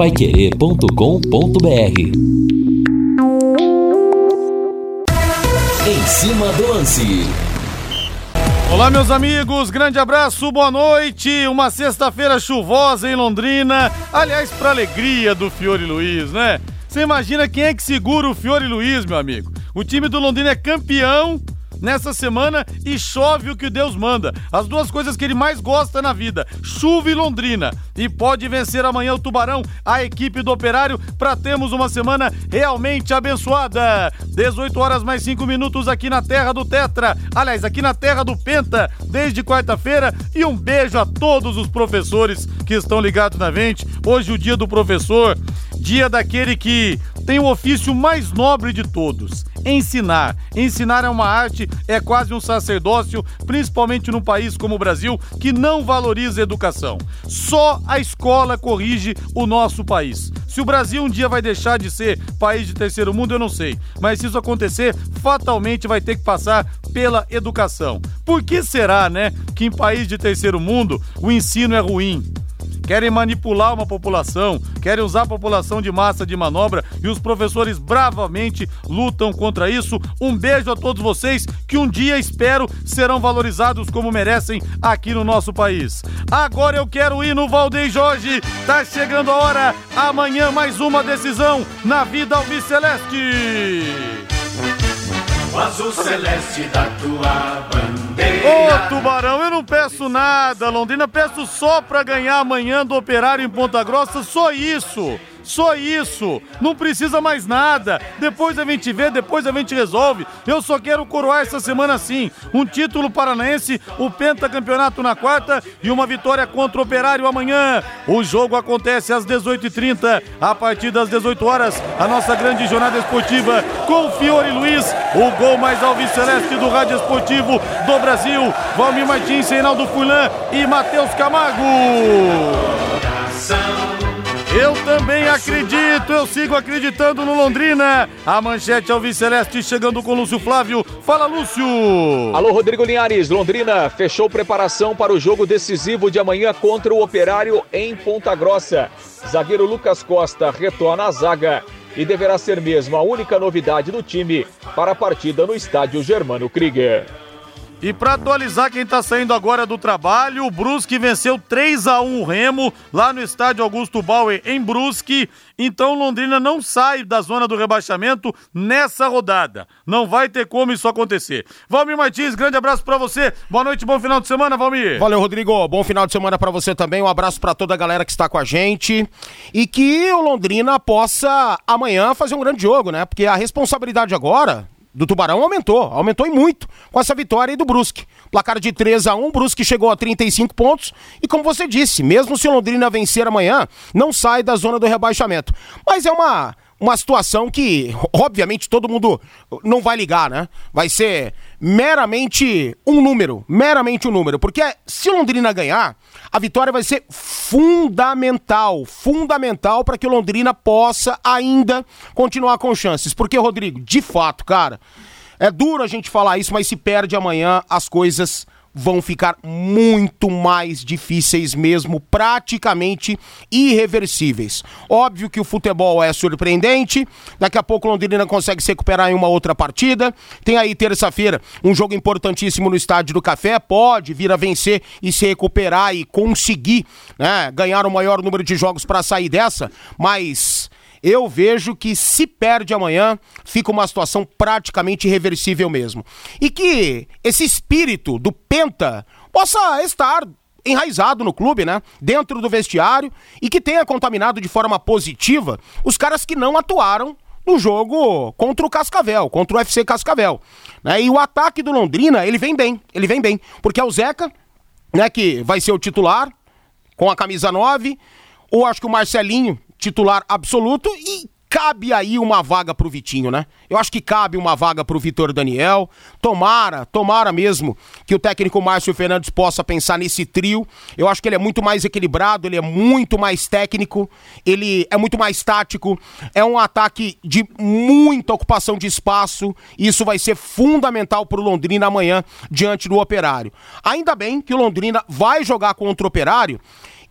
paiquerê.com.br Em cima do lance. Olá, meus amigos, grande abraço, boa noite. Uma sexta-feira chuvosa em Londrina. Aliás, para alegria do Fiore Luiz, né? Você imagina quem é que segura o Fiore Luiz, meu amigo? O time do Londrina é campeão nessa semana e chove o que Deus manda. As duas coisas que ele mais gosta na vida: chuva e Londrina. E pode vencer amanhã o Tubarão, a equipe do Operário, para termos uma semana realmente abençoada. 18 horas mais 5 minutos aqui na terra do Tetra. Aliás, aqui na terra do Penta, desde quarta-feira. E um beijo a todos os professores que estão ligados na gente. Hoje, o dia do professor, dia daquele que tem o ofício mais nobre de todos: ensinar. Ensinar é uma arte, é quase um sacerdócio, principalmente num país como o Brasil, que não valoriza a educação. Só a escola corrige o nosso país. Se o Brasil um dia vai deixar de ser país de terceiro mundo, eu não sei. Mas se isso acontecer, fatalmente vai ter que passar pela educação. Por que será, né, que em país de terceiro mundo o ensino é ruim? Querem manipular uma população, querem usar a população de massa de manobra e os professores bravamente lutam contra isso. Um beijo a todos vocês que um dia espero serão valorizados como merecem aqui no nosso país. Agora eu quero ir no Valdeir Jorge. Tá chegando a hora. Amanhã mais uma decisão na vida alviceleste. O azul celeste da tua bandeira. Ô Tubarão, eu não peço nada, Londrina, peço só pra ganhar amanhã do Operário em Ponta Grossa, só isso. Só isso. Não precisa mais nada. Depois a gente vê, depois a gente resolve. Eu só quero coroar essa semana sim. Um título paranaense, o pentacampeonato na quarta e uma vitória contra o Operário amanhã. O jogo acontece às 18h30. A partir das 18 horas, a nossa grande jornada esportiva com Fiore Luiz, o gol mais alviceleste do Rádio Esportivo do Brasil. Valmir Martins, Reinaldo Fulan e Matheus Camargo. Eu também acredito, eu sigo acreditando no Londrina. A manchete Alves Celeste chegando com Lúcio Flávio. Fala, Lúcio! Alô, Rodrigo Linhares. Londrina fechou preparação para o jogo decisivo de amanhã contra o Operário em Ponta Grossa. Zagueiro Lucas Costa retorna à zaga e deverá ser mesmo a única novidade do time para a partida no estádio Germano Krieger. E para atualizar quem está saindo agora do trabalho, o Brusque venceu 3 a 1 o Remo lá no estádio Augusto Bauer em Brusque. Então Londrina não sai da zona do rebaixamento nessa rodada. Não vai ter como isso acontecer. Valmir Martins, grande abraço para você. Boa noite, bom final de semana, Valmir. Valeu, Rodrigo. Bom final de semana para você também. Um abraço para toda a galera que está com a gente e que o Londrina possa amanhã fazer um grande jogo, né? Porque a responsabilidade agora do Tubarão aumentou, aumentou e muito com essa vitória aí do Brusque. Placar de 3 a 1 Brusque chegou a 35 pontos e como você disse, mesmo se o Londrina vencer amanhã, não sai da zona do rebaixamento. Mas é uma uma situação que, obviamente, todo mundo não vai ligar, né? Vai ser meramente um número, meramente um número, porque se Londrina ganhar, a vitória vai ser fundamental, fundamental para que o Londrina possa ainda continuar com chances. Porque, Rodrigo, de fato, cara, é duro a gente falar isso, mas se perde amanhã, as coisas vão ficar muito mais difíceis mesmo, praticamente irreversíveis. Óbvio que o futebol é surpreendente, daqui a pouco Londrina consegue se recuperar em uma outra partida. Tem aí terça-feira um jogo importantíssimo no Estádio do Café, pode vir a vencer e se recuperar e conseguir né, ganhar o maior número de jogos para sair dessa, mas eu vejo que se perde amanhã, fica uma situação praticamente irreversível mesmo. E que esse espírito do Penta possa estar enraizado no clube, né? Dentro do vestiário e que tenha contaminado de forma positiva os caras que não atuaram no jogo contra o Cascavel, contra o FC Cascavel. Né? E o ataque do Londrina, ele vem bem, ele vem bem, porque é o Zeca, né, que vai ser o titular com a camisa 9, ou acho que o Marcelinho titular absoluto e cabe aí uma vaga pro Vitinho, né? Eu acho que cabe uma vaga pro Vitor Daniel. Tomara, tomara mesmo que o técnico Márcio Fernandes possa pensar nesse trio. Eu acho que ele é muito mais equilibrado, ele é muito mais técnico, ele é muito mais tático. É um ataque de muita ocupação de espaço. E isso vai ser fundamental pro Londrina amanhã diante do Operário. Ainda bem que o Londrina vai jogar contra o Operário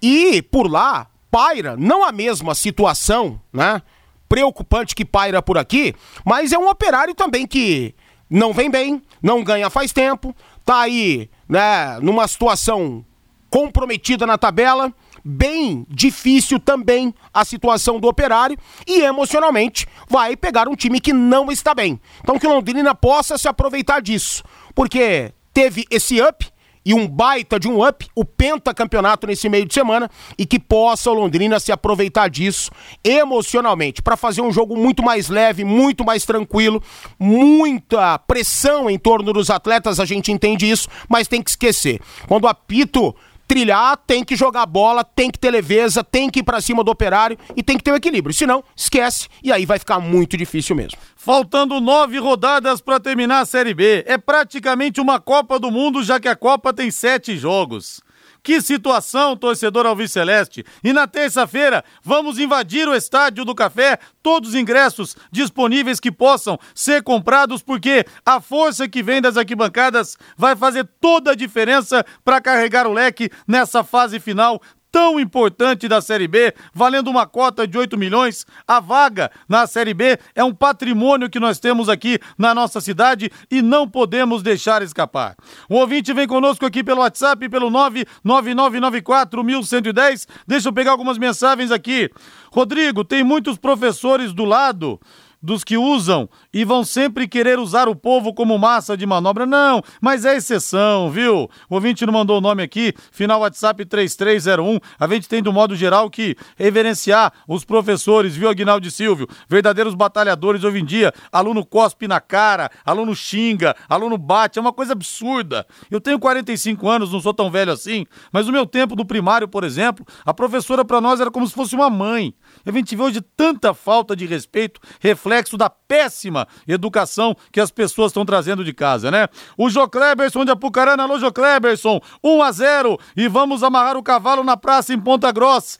e por lá paira, não a mesma situação, né? Preocupante que paira por aqui, mas é um operário também que não vem bem, não ganha faz tempo, tá aí, né, numa situação comprometida na tabela, bem difícil também a situação do operário e emocionalmente vai pegar um time que não está bem. Então que Londrina possa se aproveitar disso, porque teve esse up e um baita de um up, o pentacampeonato nesse meio de semana, e que possa o Londrina se aproveitar disso emocionalmente, para fazer um jogo muito mais leve, muito mais tranquilo, muita pressão em torno dos atletas, a gente entende isso, mas tem que esquecer. Quando apito trilhar, tem que jogar bola, tem que ter leveza, tem que ir para cima do operário e tem que ter o equilíbrio. Senão, esquece e aí vai ficar muito difícil mesmo. Faltando nove rodadas para terminar a Série B. É praticamente uma Copa do Mundo, já que a Copa tem sete jogos. Que situação, torcedor Alviceleste! E na terça-feira vamos invadir o Estádio do Café, todos os ingressos disponíveis que possam ser comprados, porque a força que vem das arquibancadas vai fazer toda a diferença para carregar o leque nessa fase final tão importante da Série B, valendo uma cota de 8 milhões. A vaga na Série B é um patrimônio que nós temos aqui na nossa cidade e não podemos deixar escapar. O ouvinte vem conosco aqui pelo WhatsApp, pelo 999941110. Deixa eu pegar algumas mensagens aqui. Rodrigo, tem muitos professores do lado dos que usam e vão sempre querer usar o povo como massa de manobra. Não, mas é exceção, viu? O ouvinte não mandou o nome aqui, final WhatsApp 3301. A gente tem, do modo geral, que reverenciar os professores, viu, Aguinaldo e Silvio? Verdadeiros batalhadores hoje em dia. Aluno cospe na cara, aluno xinga, aluno bate, é uma coisa absurda. Eu tenho 45 anos, não sou tão velho assim, mas no meu tempo do primário, por exemplo, a professora para nós era como se fosse uma mãe. A gente vê hoje tanta falta de respeito, reflexo da péssima educação que as pessoas estão trazendo de casa, né? O Jô Kleberson de Apucarana, alô Jô Kleberson, 1 a 0 e vamos amarrar o cavalo na praça em Ponta Grossa.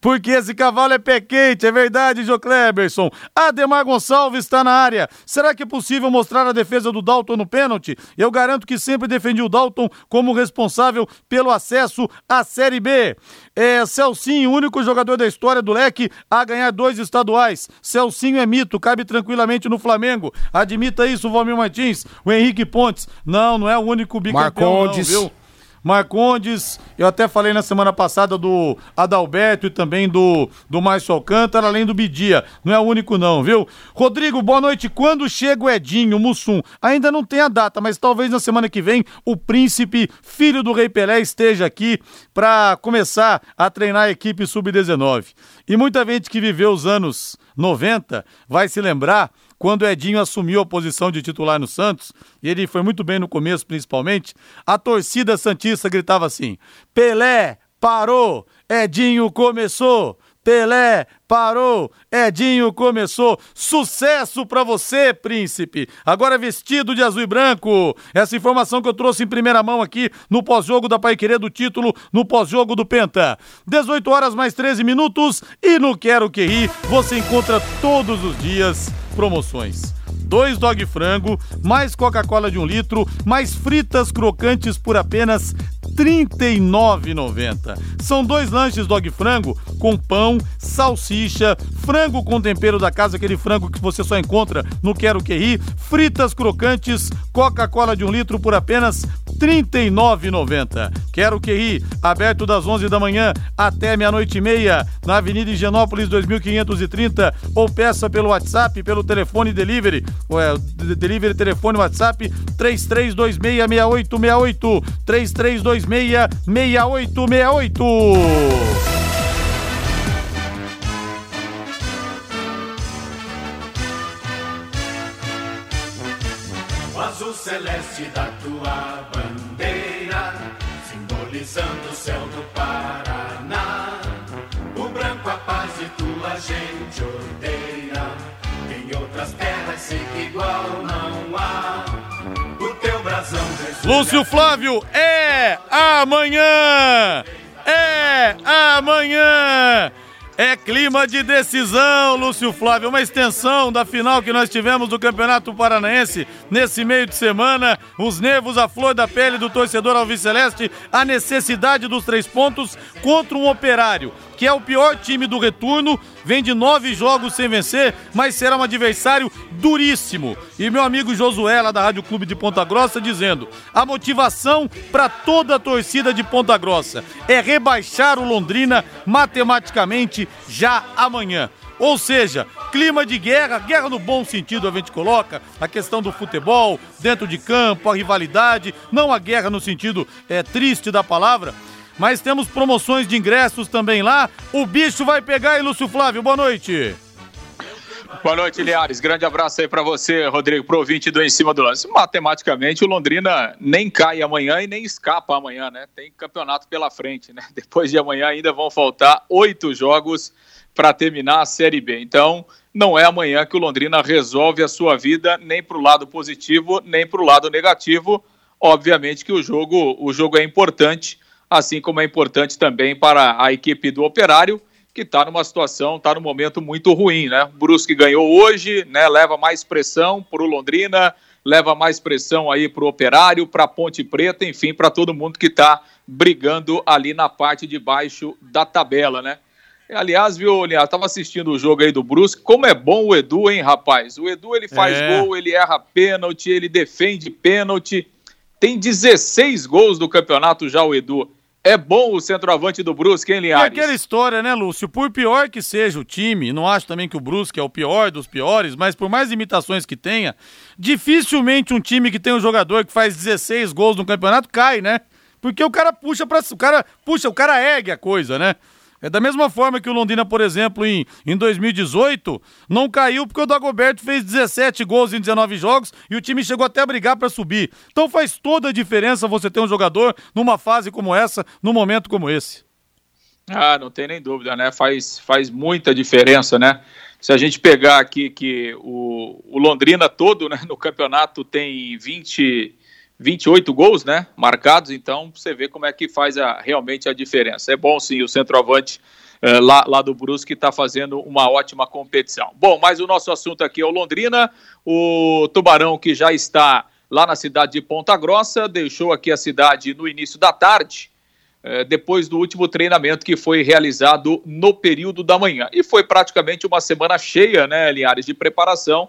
Porque esse cavalo é pé quente, é verdade, Jô Kleberson. Ademar Gonçalves está na área. Será que é possível mostrar a defesa do Dalton no pênalti? Eu garanto que sempre defendi o Dalton como responsável pelo acesso à Série B. É, Celcinho, único jogador da história do Leque a ganhar dois estaduais. Celcinho é mito, cabe tranquilamente no Flamengo. Admita isso, Valmir Martins. O Henrique Pontes. Não, não é o único bicampeão, Marcondes. não, viu? Marcondes, eu até falei na semana passada do Adalberto e também do, do Márcio Alcântara, além do Bidia. Não é o único, não, viu? Rodrigo, boa noite. Quando chega o Edinho, Mussum? Ainda não tem a data, mas talvez na semana que vem o príncipe, filho do Rei Pelé, esteja aqui para começar a treinar a equipe sub-19. E muita gente que viveu os anos 90 vai se lembrar quando Edinho assumiu a posição de titular no Santos, e ele foi muito bem no começo principalmente, a torcida Santista gritava assim: Pelé, parou, Edinho começou. Pelé parou, Edinho começou. Sucesso pra você, príncipe. Agora vestido de azul e branco. Essa informação que eu trouxe em primeira mão aqui no pós-jogo da Paiquerê do título, no pós-jogo do Penta. 18 horas mais 13 minutos e no Quero Que Ri você encontra todos os dias promoções. Dois dog frango, mais Coca-Cola de um litro, mais fritas crocantes por apenas R$ 39,90. São dois lanches dog frango com pão, salsicha, frango com tempero da casa, aquele frango que você só encontra no Quero Que Ri, fritas crocantes, Coca-Cola de um litro por apenas R$ 39,90. Quero Que Ri, aberto das 11 da manhã até meia-noite e meia, na Avenida Higienópolis 2530, ou peça pelo WhatsApp, pelo telefone delivery, ou é, delivery telefone WhatsApp 33266868, 3326 36 6868. celeste da tua bandeira, simbolizando o céu do Paraná. O branco a paz e tua gente odeia, em outras terras sei que igual não Lúcio Flávio, é amanhã! É amanhã! É clima de decisão, Lúcio Flávio. Uma extensão da final que nós tivemos do Campeonato Paranaense nesse meio de semana. Os nervos, a flor da pele do torcedor Alviceleste. A necessidade dos três pontos contra um operário que é o pior time do retorno, vem de nove jogos sem vencer, mas será um adversário duríssimo. E meu amigo Josué, lá da Rádio Clube de Ponta Grossa, dizendo: a motivação para toda a torcida de Ponta Grossa é rebaixar o Londrina matematicamente já amanhã. Ou seja, clima de guerra, guerra no bom sentido a gente coloca, a questão do futebol, dentro de campo, a rivalidade, não a guerra no sentido é, triste da palavra, mas temos promoções de ingressos também lá. O bicho vai pegar, e Lúcio Flávio, boa noite. Boa noite, Liares. Grande abraço aí para você, Rodrigo, pro ouvinte do Em Cima do Lance. Matematicamente, o Londrina nem cai amanhã e nem escapa amanhã, né? Tem campeonato pela frente, né? Depois de amanhã ainda vão faltar oito jogos para terminar a Série B. Então, não é amanhã que o Londrina resolve a sua vida, nem para o lado positivo, nem para o lado negativo. Obviamente que o jogo, o jogo é importante, assim como é importante também para a equipe do Operário, que está numa situação, está num momento muito ruim, né? O Brusque ganhou hoje, né? Leva mais pressão para o Londrina, leva mais pressão aí para o Operário, para a Ponte Preta, enfim, para todo mundo que está brigando ali na parte de baixo da tabela, né? Aliás, viu, Linhares, tava assistindo o jogo aí do Brusque. Como é bom o Edu, hein, rapaz? O Edu, ele faz é. gol, ele erra pênalti, ele defende pênalti. Tem 16 gols do campeonato já o Edu. É bom o centroavante do Brusque, hein, Linhares? É aquela história, né, Lúcio? Por pior que seja o time, não acho também que o Brusque é o pior dos piores, mas por mais imitações que tenha, dificilmente um time que tem um jogador que faz 16 gols no campeonato cai, né? Porque o cara puxa para o cara puxa, o cara ergue a coisa, né? É da mesma forma que o Londrina, por exemplo, em, em 2018, não caiu porque o Dagoberto fez 17 gols em 19 jogos e o time chegou até a brigar para subir. Então faz toda a diferença você ter um jogador numa fase como essa, num momento como esse. Ah, não tem nem dúvida, né? Faz, faz muita diferença, né? Se a gente pegar aqui que o, o Londrina todo, né, no campeonato tem 20 28 gols, né, marcados, então você vê como é que faz a, realmente a diferença. É bom sim o centroavante eh, lá, lá do Brusque está fazendo uma ótima competição. Bom, mas o nosso assunto aqui é o Londrina, o Tubarão que já está lá na cidade de Ponta Grossa, deixou aqui a cidade no início da tarde, eh, depois do último treinamento que foi realizado no período da manhã. E foi praticamente uma semana cheia, né, Linhares, de preparação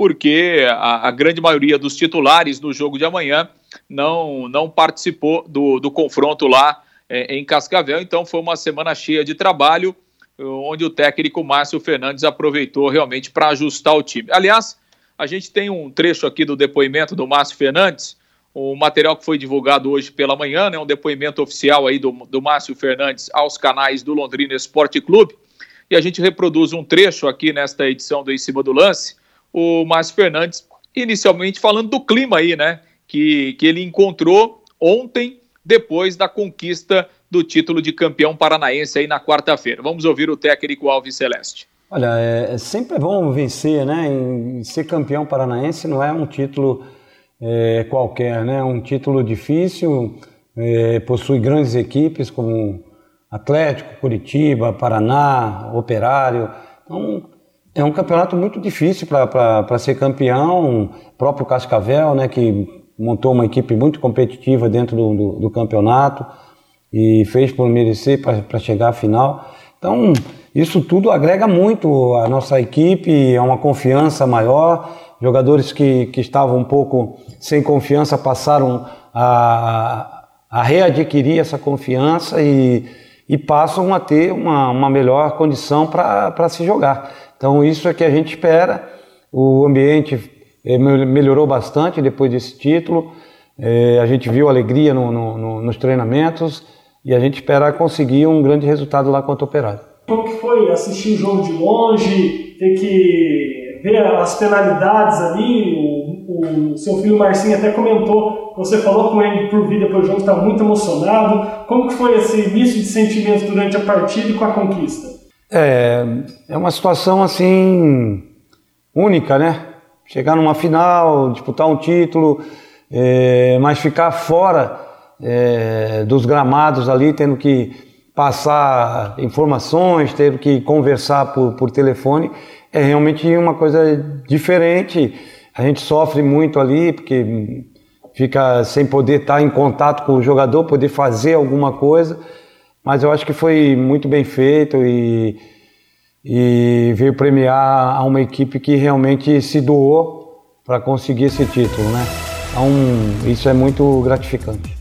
porque a, a, grande maioria dos titulares no jogo de amanhã não, não participou do, do confronto lá é, em Cascavel. Então foi uma semana cheia de trabalho, onde o técnico Márcio Fernandes aproveitou realmente para ajustar o time. Aliás, a gente tem um trecho aqui do depoimento do Márcio Fernandes, um material que foi divulgado hoje pela manhã, né, um depoimento oficial aí do, do Márcio Fernandes aos canais do Londrina Esporte Clube. E a gente reproduz um trecho aqui nesta edição do Em Cima do Lance, o Márcio Fernandes, inicialmente falando do clima aí, né? Que, que ele encontrou ontem, depois da conquista do título de campeão paranaense aí na quarta-feira. Vamos ouvir o técnico Alves Celeste. Olha, é, é sempre bom vencer, né? Ser campeão paranaense não é um título é, qualquer, né? É um título difícil, é, possui grandes equipes como Atlético, Curitiba, Paraná, Operário. Então, é um campeonato muito difícil para ser campeão. O próprio Cascavel, né, que montou uma equipe muito competitiva dentro do, do, do campeonato e fez por merecer para chegar à final. Então, isso tudo agrega muito à nossa equipe, é uma confiança maior. Jogadores que, que estavam um pouco sem confiança passaram a, a readquirir essa confiança e, e passam a ter uma, uma melhor condição para se jogar. Então, isso é que a gente espera. O ambiente eh, melhorou bastante depois desse título. Eh, a gente viu alegria no, no, nos treinamentos e a gente espera conseguir um grande resultado lá contra o Operário. Como que foi assistir o jogo de longe, ter que ver as penalidades ali? O, o seu filho Marcinho até comentou, você falou com ele por vida depois do jogo, está muito emocionado. Como que foi esse início de sentimentos durante a partida e com a conquista? É, é uma situação assim única, né? Chegar numa final, disputar um título, é, mas ficar fora é, dos gramados ali, tendo que passar informações, tendo que conversar por, por telefone, é realmente uma coisa diferente. A gente sofre muito ali, porque fica sem poder estar em contato com o jogador, poder fazer alguma coisa. Mas eu acho que foi muito bem feito e, e veio premiar a uma equipe que realmente se doou para conseguir esse título, né? Então, isso é muito gratificante.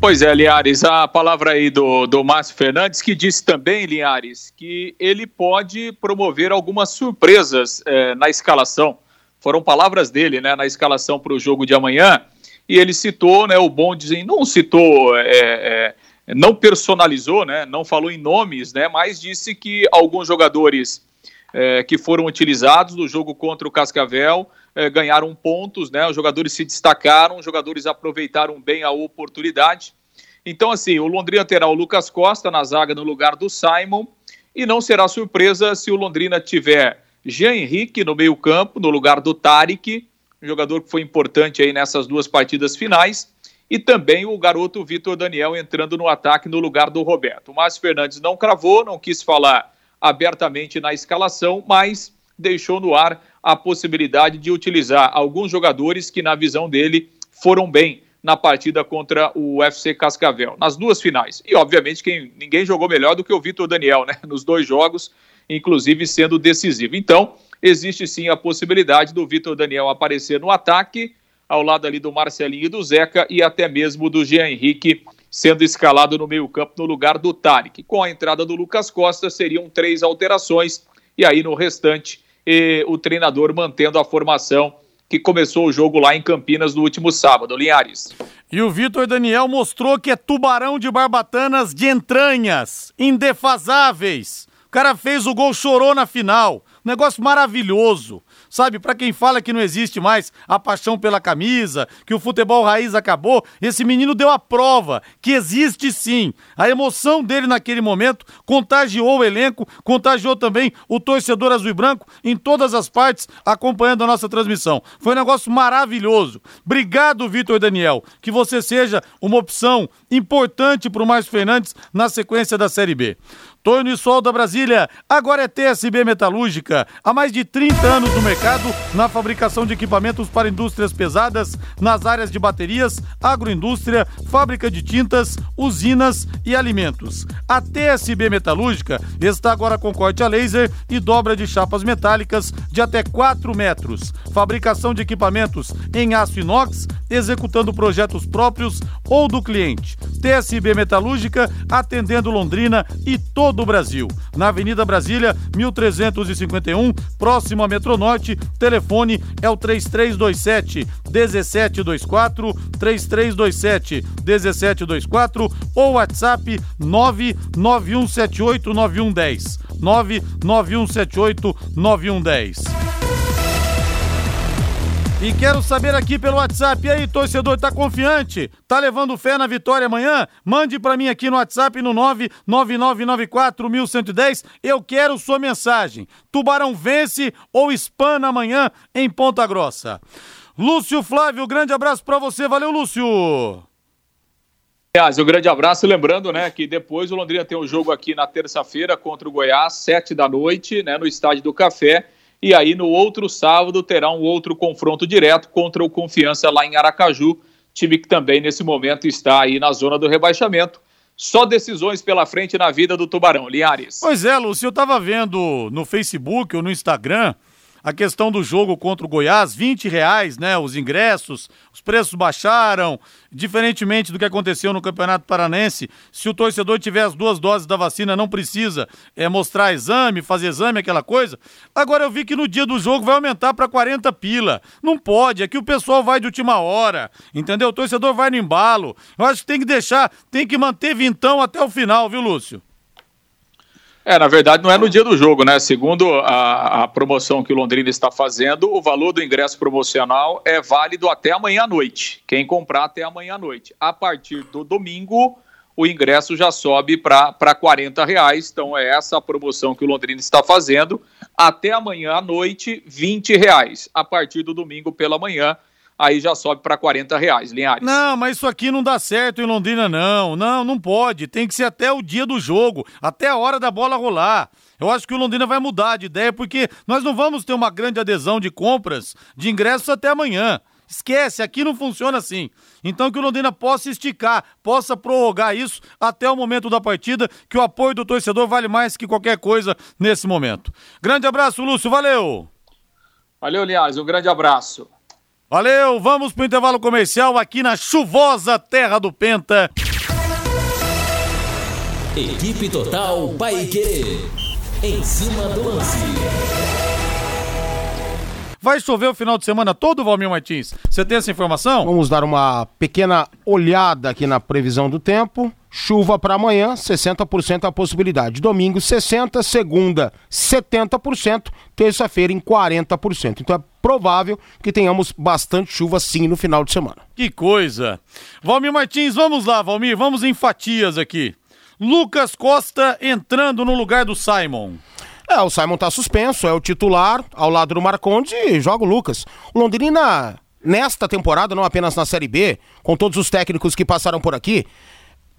Pois é, Linhares, a palavra aí do, do Márcio Fernandes, que disse também, Linhares, que ele pode promover algumas surpresas é, na escalação. Foram palavras dele, né, na escalação para o jogo de amanhã. E ele citou, né, o bom dizem, não citou, é, é, não personalizou, né, não falou em nomes, né, mas disse que alguns jogadores é, que foram utilizados no jogo contra o Cascavel é, ganharam pontos, né? Os jogadores se destacaram, os jogadores aproveitaram bem a oportunidade. Então, assim, o Londrina terá o Lucas Costa na zaga no lugar do Simon. E não será surpresa se o Londrina tiver Jean Henrique no meio-campo, no lugar do Tarek, um jogador que foi importante aí nessas duas partidas finais. E também o garoto Vitor Daniel entrando no ataque no lugar do Roberto. O Márcio Fernandes não cravou, não quis falar abertamente na escalação, mas deixou no ar a possibilidade de utilizar alguns jogadores que, na visão dele, foram bem na partida contra o UFC Cascavel, nas duas finais. E, obviamente, quem, ninguém jogou melhor do que o Vitor Daniel, né? Nos dois jogos, inclusive sendo decisivo. Então, existe sim a possibilidade do Vitor Daniel aparecer no ataque, ao lado ali do Marcelinho e do Zeca, e até mesmo do Jean Henrique sendo escalado no meio-campo no lugar do Tarek. Com a entrada do Lucas Costa, seriam três alterações, e aí no restante e o treinador mantendo a formação que começou o jogo lá em Campinas no último sábado. Linhares. E o Vitor Daniel mostrou que é tubarão de barbatanas de entranhas, indefasáveis. O cara fez o gol, chorou na final. Negócio maravilhoso. Sabe, para quem fala que não existe mais a paixão pela camisa, que o futebol raiz acabou, esse menino deu a prova que existe sim. A emoção dele naquele momento contagiou o elenco, contagiou também o torcedor azul e branco em todas as partes acompanhando a nossa transmissão. Foi um negócio maravilhoso. Obrigado, Vitor Daniel. Que você seja uma opção importante para o Márcio Fernandes na sequência da Série B. Tonho e Sol da Brasília, agora é TSB Metalúrgica. Há mais de 30 anos no mercado, na fabricação de equipamentos para indústrias pesadas, nas áreas de baterias, agroindústria, fábrica de tintas, usinas e alimentos. A TSB Metalúrgica está agora com corte a laser e dobra de chapas metálicas de até 4 metros. Fabricação de equipamentos em aço inox, executando projetos próprios ou do cliente. TSB Metalúrgica, atendendo Londrina e todo todo o Brasil. Na Avenida Brasília, 1351, próximo a Metronorte. Telefone é o 3327 1724, 3327 1724 ou WhatsApp 99178 9110. 99178 9110. E quero saber aqui pelo WhatsApp, e aí, torcedor, tá confiante? Tá levando fé na vitória amanhã? Mande para mim aqui no WhatsApp no 999941110. Eu quero sua mensagem. Tubarão vence ou espana amanhã em Ponta Grossa. Lúcio Flávio, grande abraço para você. Valeu, Lúcio. Aliás, um grande abraço, lembrando, né, que depois o Londrina tem um jogo aqui na terça-feira contra o Goiás, sete da noite, né, no Estádio do Café. E aí, no outro sábado, terá um outro confronto direto contra o Confiança lá em Aracaju, time que também nesse momento está aí na zona do rebaixamento. Só decisões pela frente na vida do Tubarão, Liares. Pois é, Lúcio, eu estava vendo no Facebook ou no Instagram a questão do jogo contra o Goiás, 20 reais, né? Os ingressos, os preços baixaram. Diferentemente do que aconteceu no Campeonato Paranense, se o torcedor tiver as duas doses da vacina, não precisa é, mostrar exame, fazer exame, aquela coisa. Agora eu vi que no dia do jogo vai aumentar para 40 pila. Não pode, é que o pessoal vai de última hora, entendeu? O torcedor vai no embalo. Eu acho que tem que deixar, tem que manter vintão até o final, viu, Lúcio? É, na verdade não é no dia do jogo, né? Segundo a, a, promoção que o Londrina está fazendo, o valor do ingresso promocional é válido até amanhã à noite. Quem comprar até amanhã à noite. A partir do domingo, o ingresso já sobe para 40 reais. Então é essa a promoção que o Londrina está fazendo. Até amanhã à noite, 20 reais. A partir do domingo pela manhã, aí já sobe para 40 reais, Linhares. Não, mas isso aqui não dá certo em Londrina, não. Não, não pode. Tem que ser até o dia do jogo, até a hora da bola rolar. Eu acho que o Londrina vai mudar de ideia, porque nós não vamos ter uma grande adesão de compras de ingressos até amanhã. Esquece, aqui não funciona assim. Então que o Londrina possa esticar, possa prorrogar isso até o momento da partida, que o apoio do torcedor vale mais que qualquer coisa nesse momento. Grande abraço, Lúcio, valeu! Valeu, Linhares, um grande abraço. Valeu, vamos pro intervalo comercial aqui na chuvosa terra do Penta. Equipe Total Paique. Em cima do lance. Vai chover o final de semana todo, Valmir Martins? Você tem essa informação? Vamos dar uma pequena olhada aqui na previsão do tempo. Chuva para amanhã, 60% a possibilidade. Domingo, 60%, segunda, 70%, terça-feira em 40%. Então é provável que tenhamos bastante chuva sim no final de semana. Que coisa! Valmir Martins, vamos lá, Valmir, vamos em fatias aqui. Lucas Costa entrando no lugar do Simon. É, o Simon tá suspenso, é o titular, ao lado do Marcondes e joga o Lucas. O Londrina, nesta temporada, não apenas na Série B, com todos os técnicos que passaram por aqui,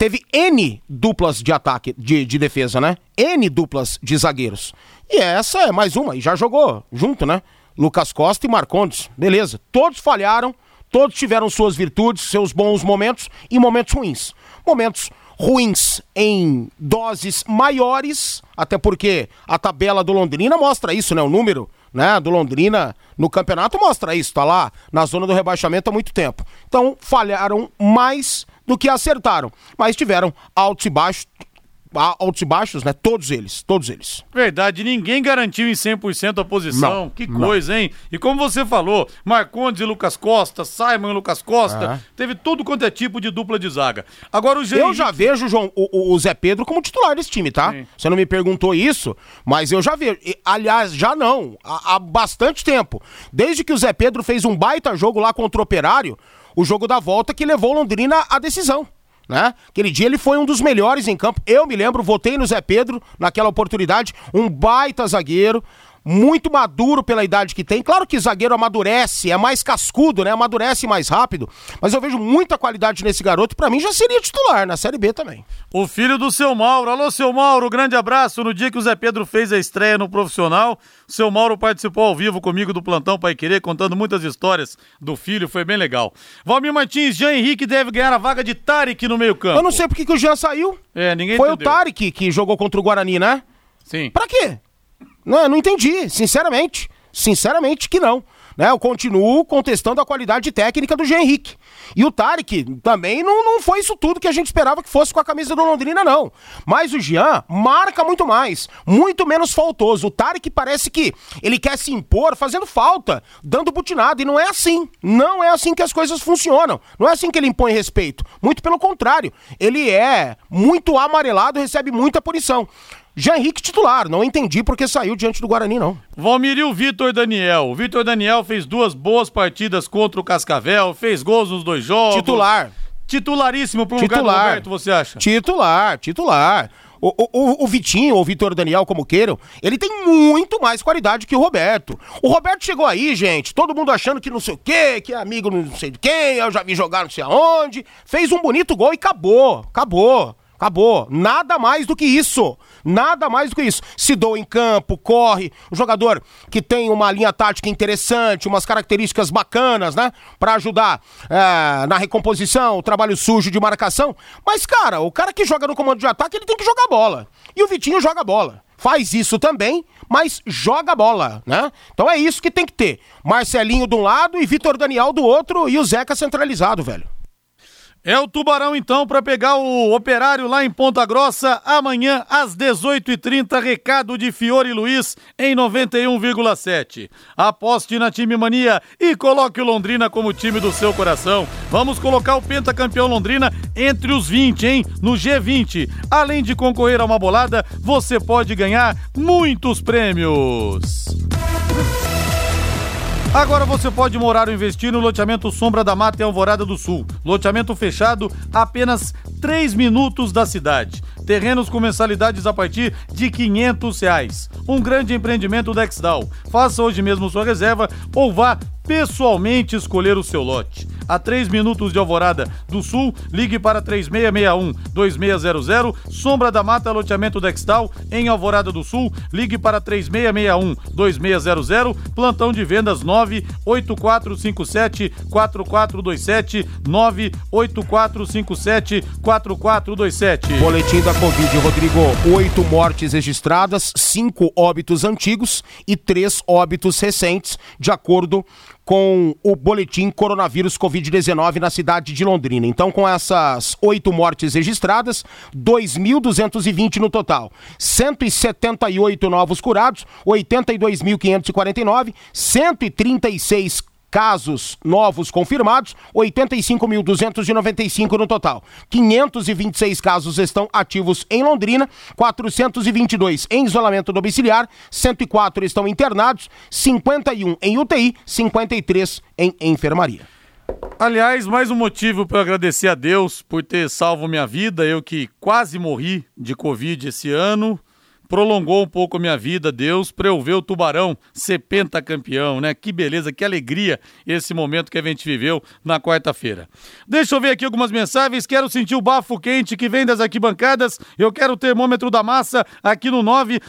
teve N duplas de ataque, de, de defesa, né? N duplas de zagueiros. E essa é mais uma, e já jogou junto, né? Lucas Costa e Marcondes. Beleza. Todos falharam, todos tiveram suas virtudes, seus bons momentos e momentos ruins. Momentos ruins em doses maiores, até porque a tabela do Londrina mostra isso, né? O número né, do Londrina no campeonato mostra isso, tá lá na zona do rebaixamento há muito tempo. Então, falharam mais do que acertaram, mas tiveram altos e baixos altos e baixos, né? Todos eles, todos eles. Verdade, ninguém garantiu em 100% a posição. Não, que não. coisa, hein? E como você falou, Marcondes e Lucas Costa, Simon e Lucas Costa, É. teve tudo quanto é tipo de dupla de zaga. Agora o Jean Eu já vejo, João, o, o- Zé Pedro como titular desse time, tá? Sim. Você não me perguntou isso, mas eu já vejo. Aliás, já não. Há, há bastante tempo. Desde que o Zé Pedro fez um baita jogo lá contra o Operário, o jogo da volta que levou Londrina à decisão. Né? Aquele dia ele foi um dos melhores em campo. Eu me lembro, votei no Zé Pedro naquela oportunidade. Um baita zagueiro, muito maduro pela idade que tem. Claro que zagueiro amadurece, é mais cascudo, né? Amadurece mais rápido. Mas eu vejo muita qualidade nesse garoto. Pra mim já seria titular na Série B também. O filho do seu Mauro. Alô, seu Mauro, grande abraço. No dia que o Zé Pedro fez a estreia no profissional, o seu Mauro participou ao vivo comigo do Plantão Pai Querer, contando muitas histórias do filho, foi bem legal. Valmir Martins, Jean Henrique deve ganhar a vaga de Tarek no meio-campo. Eu não sei por que que o Jean saiu. É, ninguém Foi entendeu. o Tarek que jogou contra o Guarani, né? Sim. Pra quê? Não, não entendi, sinceramente. Sinceramente que não. Né? Eu continuo contestando a qualidade técnica do Jean Henrique. E o Tarek também não, não foi isso tudo que a gente esperava que fosse com a camisa do Londrina, não. Mas o Jean marca muito mais, muito menos faltoso. O Tarek parece que ele quer se impor fazendo falta, dando butinada. E não é assim. Não é assim que as coisas funcionam. Não é assim que ele impõe respeito. Muito pelo contrário. Ele é muito amarelado, recebe muita punição. Jean Henrique titular, não entendi porque saiu diante do Guarani, não. Valmir e o Vitor Daniel. O Vitor Daniel fez duas boas partidas contra o Cascavel, fez gols nos dois jogos. Titular. Titularíssimo pro lugar do Titular. Roberto, você acha? Titular, titular. O, o, o- Vitinho, ou o Vitor Daniel, como queiram, ele tem muito mais qualidade que o Roberto. O Roberto chegou aí, gente, todo mundo achando que não sei o quê, que é amigo não sei de quem, eu já vi jogar não sei aonde. Fez um bonito gol e acabou, acabou. Acabou. Nada mais do que isso. Nada mais do que isso. Se doa em campo, corre. Um jogador que tem uma linha tática interessante, umas características bacanas, né? Pra ajudar é, na recomposição, o trabalho sujo de marcação. Mas, cara, o cara que joga no comando de ataque, ele tem que jogar bola. E o Vitinho joga bola. Faz isso também, mas joga bola, né? Então é isso que tem que ter. Marcelinho de um lado e Vitor Daniel do outro e o Zeca centralizado, velho. É o Tubarão então para pegar o Operário lá em Ponta Grossa amanhã às 18h30, recado de Fiore Luiz em 91,7. Aposte na Time Mania e coloque o Londrina como time do seu coração. Vamos colocar o pentacampeão Londrina entre os 20, hein? No G20. Além de concorrer a uma bolada, você pode ganhar muitos prêmios. Agora você pode morar ou investir no loteamento Sombra da Mata em Alvorada do Sul. Loteamento fechado a apenas 3 minutos da cidade. Terrenos com mensalidades a partir de 500 reais. Um grande empreendimento da Exdal. Faça hoje mesmo sua reserva ou vá pessoalmente escolher o seu lote. a 3 minutos de Alvorada do Sul, ligue para 3661 2600. Sombra da Mata, loteamento Dextal, em Alvorada do Sul, ligue para 3661 2600. Plantão de vendas 98457 4427 98457 4427. Boletim da Covid, Rodrigo. Oito mortes registradas, cinco óbitos antigos e três óbitos recentes, de acordo com o boletim coronavírus Covid-19 na cidade de Londrina. Então, com essas oito mortes registradas, 2.220 no total. 178 novos curados, 82.549, 136 casos novos confirmados, 85.295 no total. 526 casos estão ativos em Londrina, 422 em isolamento domiciliar, 104 estão internados, 51 em UTI, 53 em enfermaria. Aliás, mais um motivo para agradecer a Deus por ter salvo minha vida, eu que quase morri de Covid esse ano prolongou um pouco a minha vida, Deus, para eu ver o Tubarão ser pentacampeão, né? Que beleza, que alegria esse momento que a gente viveu na quarta-feira. Deixa eu ver aqui algumas mensagens, quero sentir o bafo quente que vem das arquibancadas, eu quero o termômetro da massa aqui no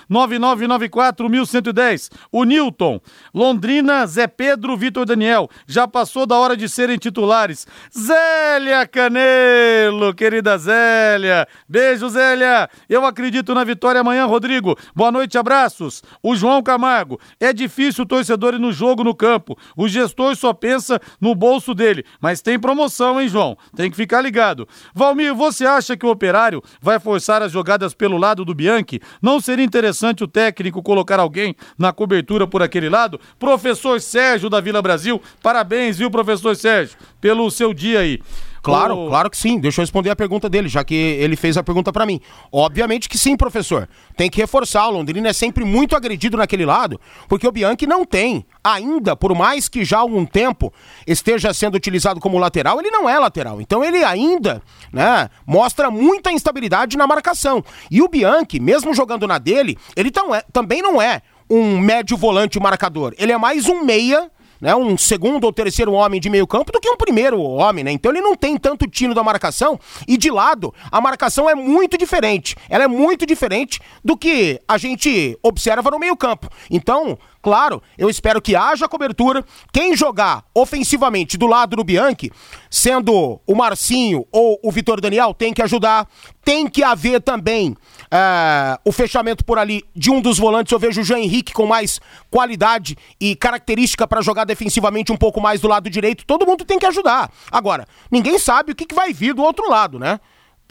99994-1110. O Newton, Londrina, Zé Pedro, Vitor Daniel, já passou da hora de serem titulares. Zélia Canelo, querida Zélia, beijo Zélia, eu acredito na vitória amanhã, Rodrigo. Rodrigo. Boa noite, abraços. O João Camargo. É difícil o torcedor ir no jogo no campo. O gestor só pensa no bolso dele. Mas tem promoção, hein, João? Tem que ficar ligado. Valmir, você acha que o operário vai forçar as jogadas pelo lado do Bianchi? Não seria interessante o técnico colocar alguém na cobertura por aquele lado? Professor Sérgio da Vila Brasil, parabéns, viu, professor Sérgio, pelo seu dia aí. Claro, claro que sim. Deixa eu responder a pergunta dele, já que ele fez a pergunta para mim. Obviamente que sim, professor. Tem que reforçar. O Londrina é sempre muito agredido naquele lado, porque o Bianchi não tem. Ainda, por mais que já há algum tempo esteja sendo utilizado como lateral, ele não é lateral. Então ele ainda, né, mostra muita instabilidade na marcação. E o Bianchi, mesmo jogando na dele, ele é, também não é um médio volante marcador. Ele é mais um meia né, um segundo ou terceiro homem de meio campo do que um primeiro homem, né? Então ele não tem tanto tino da marcação e de lado a marcação é muito diferente. Ela é muito diferente do que a gente observa no meio campo. Então, Claro, eu espero que haja cobertura. Quem jogar ofensivamente do lado do Bianchi, sendo o Marcinho ou o Vitor Daniel, tem que ajudar. Tem que haver também é, o fechamento por ali de um dos volantes. Eu vejo o Jean Henrique com mais qualidade e característica para jogar defensivamente um pouco mais do lado direito. Todo mundo tem que ajudar. Agora, ninguém sabe o que, que vai vir do outro lado, né?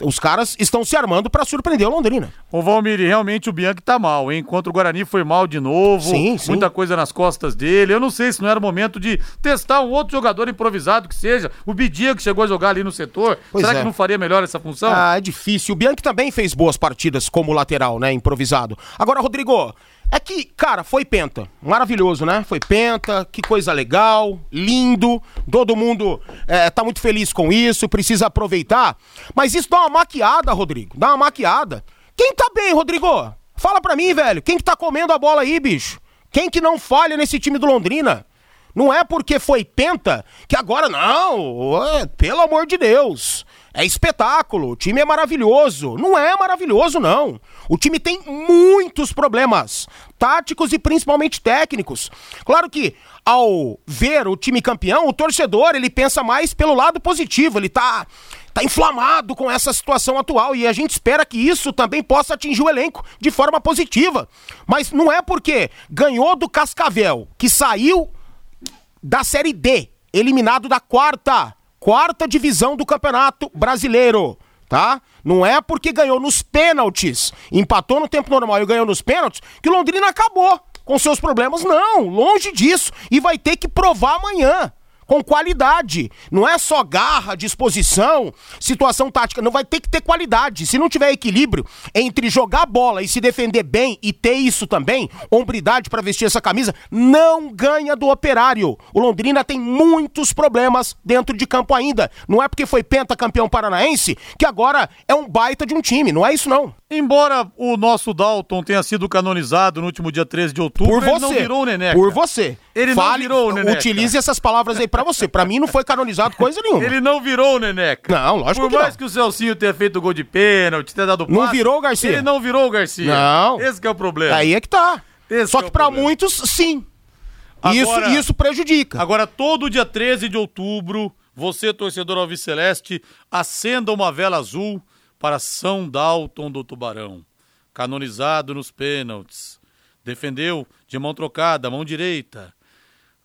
Os caras estão se armando para surpreender o Londrina. Ô Valmir, realmente o Bianchi tá mal, hein? Enquanto o Guarani foi mal de novo, sim, sim. muita coisa nas costas dele. Eu não sei se não era o momento de testar um outro jogador improvisado que seja. O Bidia que chegou a jogar ali no setor. Pois Será é. que não faria melhor essa função? Ah, é difícil. O Bianchi também fez boas partidas como lateral, né? Improvisado. Agora, Rodrigo, é que, cara, foi penta. Maravilhoso, né? Foi penta, que coisa legal, lindo. Todo mundo é, tá muito feliz com isso, precisa aproveitar. Mas isso dá uma maquiada, Rodrigo. Dá uma maquiada. Quem tá bem, Rodrigo? Fala pra mim, velho. Quem que tá comendo a bola aí, bicho? Quem que não falha nesse time do Londrina? Não é porque foi penta que agora não. Pelo amor de Deus. É espetáculo, o time é maravilhoso. Não é maravilhoso, não. O time tem muitos problemas, táticos e principalmente técnicos. Claro que ao ver o time campeão, o torcedor, ele pensa mais pelo lado positivo, ele tá tá inflamado com essa situação atual e a gente espera que isso também possa atingir o elenco de forma positiva. Mas não é porque ganhou do Cascavel, que saiu da Série D, eliminado da quarta quarta divisão do Campeonato Brasileiro, tá? Não é porque ganhou nos pênaltis, empatou no tempo normal e ganhou nos pênaltis, que Londrina acabou com seus problemas. Não, longe disso. E vai ter que provar amanhã com qualidade. Não é só garra, disposição, situação tática. Não vai ter que ter qualidade. Se não tiver equilíbrio entre jogar bola e se defender bem e ter isso também, hombridade para vestir essa camisa, não ganha do operário. O Londrina tem muitos problemas dentro de campo ainda. Não é porque foi pentacampeão paranaense que agora é um baita de um time. Não é isso, não. Embora o nosso Dalton tenha sido canonizado no último dia 13 de outubro, Por ele não você. virou o Neneca. Por você. Ele não virou o Neneca. Utilize essas palavras aí pra você. Pra mim não foi canonizado coisa nenhuma. Ele não virou o Neneca. Não, lógico Por que mais não. que o Celcinho tenha feito gol de pênalti, tenha dado Não passe, virou o Garcia. Ele não virou o Garcia. Não. Esse que é o problema. Aí é que tá. Esse Só é que o pra problema. muitos, sim. Isso, Agora- isso prejudica. Agora, todo dia 13 de outubro, você, torcedor alviceleste, acenda uma vela azul para São Dalton do Tubarão. Canonizado nos pênaltis. Defendeu de mão trocada, mão direita.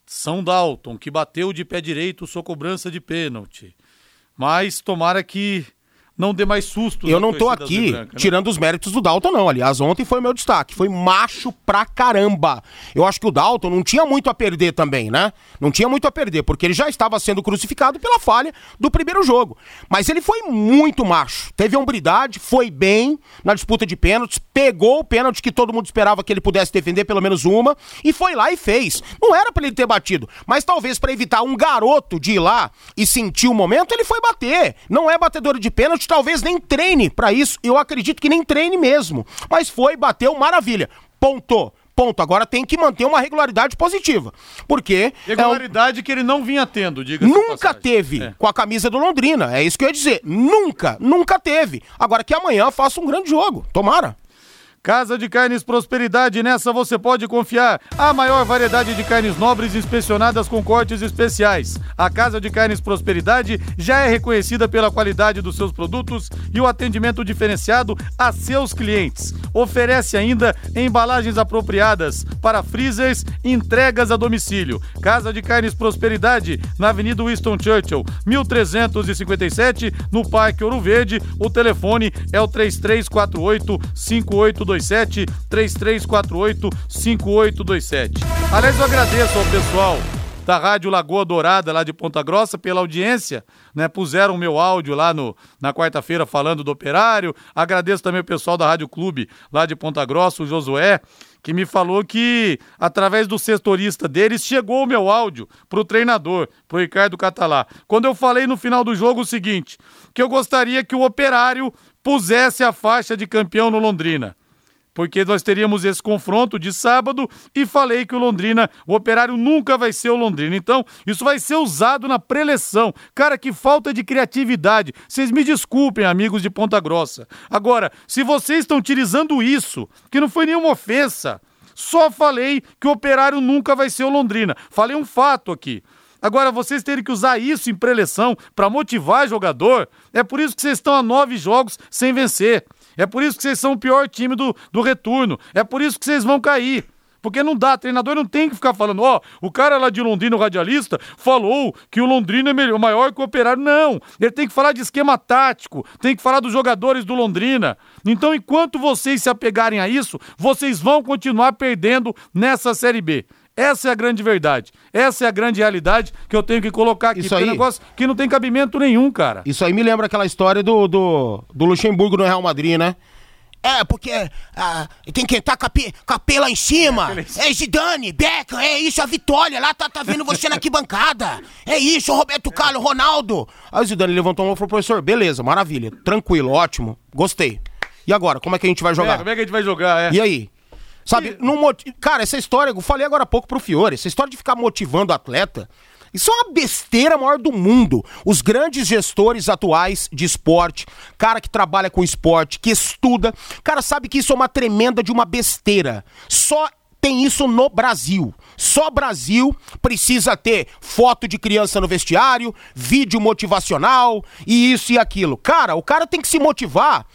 São Dalton, que bateu de pé direito sua cobrança de pênalti. Mas tomara que não dê mais susto. Eu não tô aqui tirando os méritos do Dalton, não. Aliás, ontem foi o meu destaque. Foi macho pra caramba. Eu acho que o Dalton não tinha muito a perder também, né? Não tinha muito a perder, porque ele já estava sendo crucificado pela falha do primeiro jogo. Mas ele foi muito macho. Teve hombridade, foi bem na disputa de pênaltis, pegou o pênalti que todo mundo esperava que ele pudesse defender, pelo menos uma, e foi lá e fez. Não era pra ele ter batido, mas talvez pra evitar um garoto de ir lá e sentir o momento, ele foi bater. Não é batedor de pênalti, talvez nem treine pra isso. Eu acredito que nem treine mesmo. Mas foi, bateu, maravilha. Ponto. Ponto. Agora tem que manter uma regularidade positiva. Porque é um- Regularidade que ele não vinha tendo, diga Nunca teve É. com a camisa do Londrina. É isso que eu ia dizer. Nunca, nunca teve. Agora que amanhã faça um grande jogo. Tomara. Casa de Carnes Prosperidade, nessa você pode confiar. A maior variedade de carnes nobres inspecionadas com cortes especiais. A Casa de Carnes Prosperidade já é reconhecida pela qualidade dos seus produtos e o atendimento diferenciado a seus clientes. Oferece ainda embalagens apropriadas para freezers e entregas a domicílio. Casa de Carnes Prosperidade, na Avenida Winston Churchill, 1357, no Parque Ouro Verde. O telefone é o 3348 5827 3348 5827. Aliás, eu agradeço ao pessoal da Rádio Lagoa Dourada, lá de Ponta Grossa, pela audiência, né? Puseram o meu áudio lá no, na quarta-feira falando do operário. Agradeço também o pessoal da Rádio Clube, lá de Ponta Grossa, o Josué, que me falou que, através do setorista deles, chegou o meu áudio pro treinador, pro Ricardo Catalá. Quando eu falei no final do jogo o seguinte, que eu gostaria que o operário pusesse a faixa de campeão no Londrina porque nós teríamos esse confronto de sábado e falei que o Londrina, o operário nunca vai ser o Londrina. Então, isso vai ser usado na preleção. Cara, que falta de criatividade. Vocês me desculpem, amigos de Ponta Grossa. Agora, se vocês estão utilizando isso, que não foi nenhuma ofensa, só falei que o operário nunca vai ser o Londrina. Falei um fato aqui. Agora, vocês terem que usar isso em preleção para motivar jogador, é por isso que vocês estão a nove jogos sem vencer. É por isso que vocês são o pior time do, do retorno. É por isso que vocês vão cair. Porque não dá, treinador não tem que ficar falando, ó, o cara lá de Londrina, o radialista, falou que o Londrina é melhor, maior que o Operário. Não, ele tem que falar de esquema tático, tem que falar dos jogadores do Londrina. Então, enquanto vocês se apegarem a isso, vocês vão continuar perdendo nessa Série B. Essa é a grande verdade. Essa é a grande realidade que eu tenho que colocar aqui. Isso porque é um aí- negócio que não tem cabimento nenhum, cara. Isso aí me lembra aquela história do, do, do Luxemburgo no Real Madrid, né? É, porque ah, tem que entrar com a, P, lá em cima. É Zidane, Beckham, é isso, a Vitória. Lá tá, tá vendo você na arquibancada. É isso, Roberto Carlos, Ronaldo. Aí o Zidane levantou a mão e falou, professor, beleza, maravilha, tranquilo, ótimo, gostei. E agora, como é que a gente vai É, jogar? como é que a gente vai jogar? É. E aí? Sabe, não moti- cara, essa história, eu falei agora há pouco pro Fiore, essa história de ficar motivando o atleta, isso é uma besteira maior do mundo. Os grandes gestores atuais de esporte, cara que trabalha com esporte, que estuda, cara sabe que isso é uma tremenda de uma besteira. Só tem isso no Brasil. Só Brasil precisa ter foto de criança no vestiário, vídeo motivacional e isso e aquilo. Cara, o cara tem que se motivar